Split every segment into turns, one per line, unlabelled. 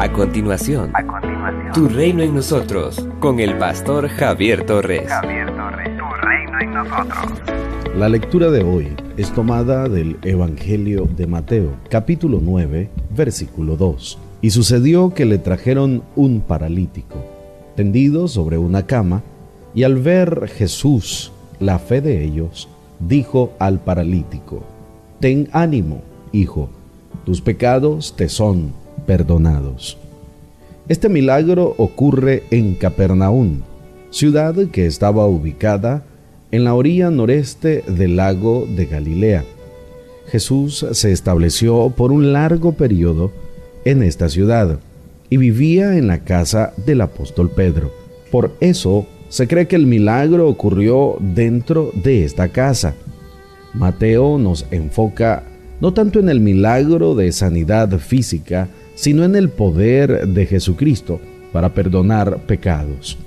A continuación,
A continuación,
Tu reino en nosotros, con el pastor Javier Torres.
Javier Torres, tu reino en nosotros.
La lectura de hoy es tomada del Evangelio de Mateo, capítulo 9, versículo 2. Y sucedió que le trajeron un paralítico, tendido sobre una cama, y al ver Jesús la fe de ellos, dijo al paralítico, Ten ánimo, hijo, tus pecados te son perdonados. Este milagro ocurre en Capernaum, ciudad que estaba ubicada en la orilla noreste del lago de Galilea. Jesús se estableció por un largo periodo en esta ciudad y vivía en la casa del apóstol Pedro. Por eso se cree que el milagro ocurrió dentro de esta casa. Mateo nos enfoca no tanto en el milagro de sanidad física, sino en el poder de Jesucristo para perdonar pecados.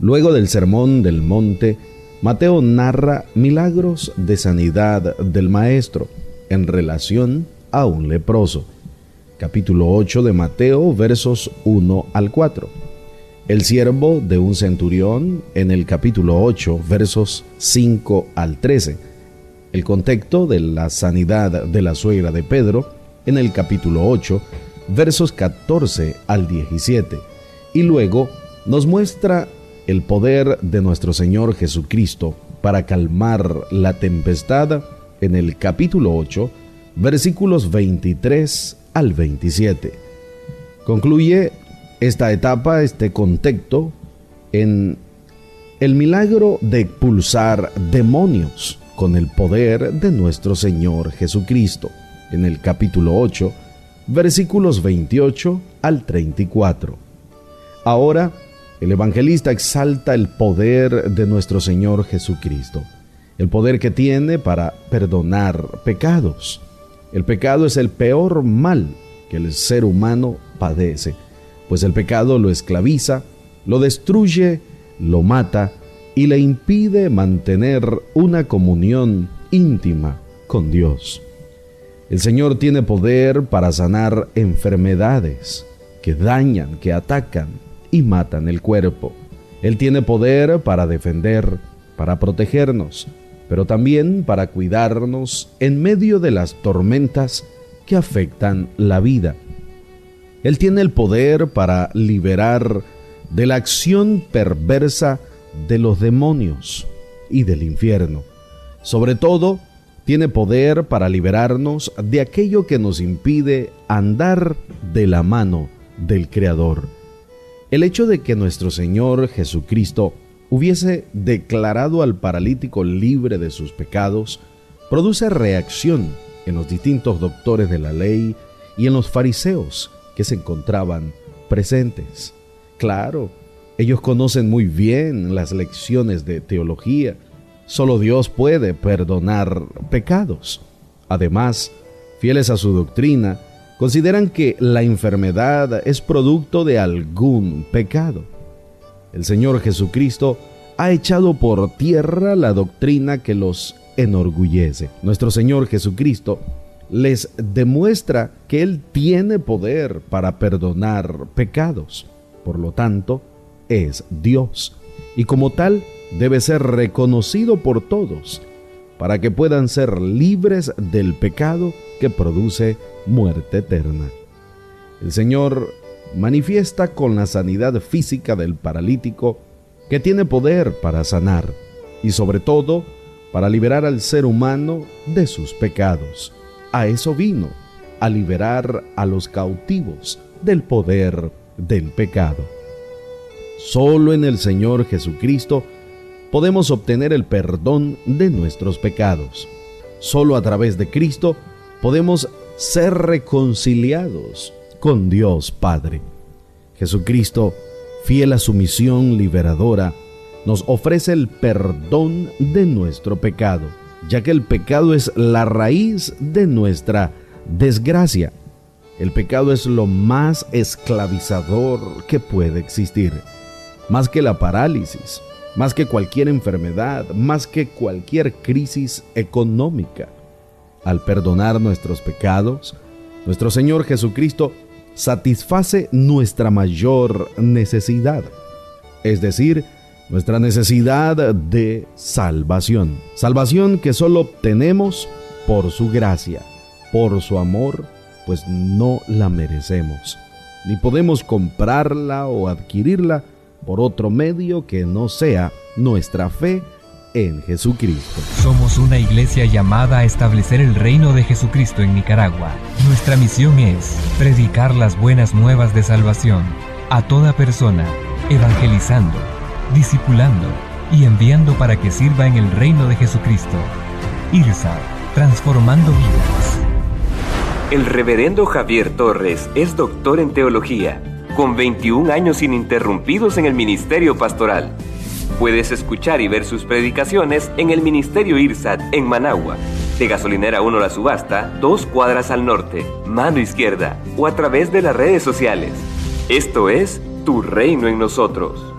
Luego del sermón del monte, Mateo narra milagros de sanidad del Maestro en relación a un leproso. Capítulo 8 de Mateo, versos 1 al 4. El siervo de un centurión en el capítulo 8, versos 5 al 13. El contexto de la sanidad de la suegra de Pedro en el capítulo 8, versos 14 al 17. Y luego nos muestra el poder de nuestro Señor Jesucristo para calmar la tempestad en el capítulo 8, versículos 23 al 27. Concluye esta etapa, este contexto, en el milagro de expulsar demonios con el poder de nuestro Señor Jesucristo, en el capítulo 8, versículos 28 al 34. Ahora, el evangelista exalta el poder de nuestro Señor Jesucristo, el poder que tiene para perdonar pecados. El pecado es el peor mal que el ser humano padece, pues el pecado lo esclaviza, lo destruye, lo mata y le impide mantener una comunión íntima con Dios. El Señor tiene poder para sanar enfermedades que dañan, que atacan y matan el cuerpo. Él tiene poder para defender, para protegernos, pero también para cuidarnos en medio de las tormentas que afectan la vida. Él tiene el poder para liberar de la acción perversa de los demonios y del infierno. Sobre todo, tiene poder para liberarnos de aquello que nos impide andar de la mano del Creador. El hecho de que nuestro Señor Jesucristo hubiese declarado al paralítico libre de sus pecados produce reacción en los distintos doctores de la ley y en los fariseos que se encontraban presentes. Claro, ellos conocen muy bien las lecciones de teología. Solo Dios puede perdonar pecados. Además, fieles a su doctrina, consideran que la enfermedad es producto de algún pecado. El Señor Jesucristo ha echado por tierra la doctrina que los enorgullece. Nuestro Señor Jesucristo les demuestra que Él tiene poder para perdonar pecados. Por lo tanto, es Dios y como tal debe ser reconocido por todos para que puedan ser libres del pecado que produce muerte eterna. El Señor manifiesta con la sanidad física del paralítico que tiene poder para sanar y sobre todo para liberar al ser humano de sus pecados. A eso vino, a liberar a los cautivos del poder del pecado. Solo en el Señor Jesucristo podemos obtener el perdón de nuestros pecados. Solo a través de Cristo podemos ser reconciliados con Dios Padre. Jesucristo, fiel a su misión liberadora, nos ofrece el perdón de nuestro pecado, ya que el pecado es la raíz de nuestra desgracia. El pecado es lo más esclavizador que puede existir, más que la parálisis, más que cualquier enfermedad, más que cualquier crisis económica. Al perdonar nuestros pecados, nuestro Señor Jesucristo satisface nuestra mayor necesidad, es decir, nuestra necesidad de salvación. Salvación que solo obtenemos por su gracia, por su amor, pues no la merecemos, ni podemos comprarla o adquirirla por otro medio que no sea nuestra fe en Jesucristo.
Somos una iglesia llamada a establecer el reino de Jesucristo en Nicaragua. Nuestra misión es predicar las buenas nuevas de salvación a toda persona, evangelizando, discipulando y enviando para que sirva en el reino de Jesucristo. IRSA, transformando vidas.
El reverendo Javier Torres es doctor en teología, con 21 años ininterrumpidos en el ministerio pastoral Puedes escuchar y ver sus predicaciones en el Ministerio IRSAT en Managua, de Gasolinera 1 La Subasta, dos cuadras al norte, mano izquierda, o a través de las redes sociales. Esto es Tu Reino en Nosotros.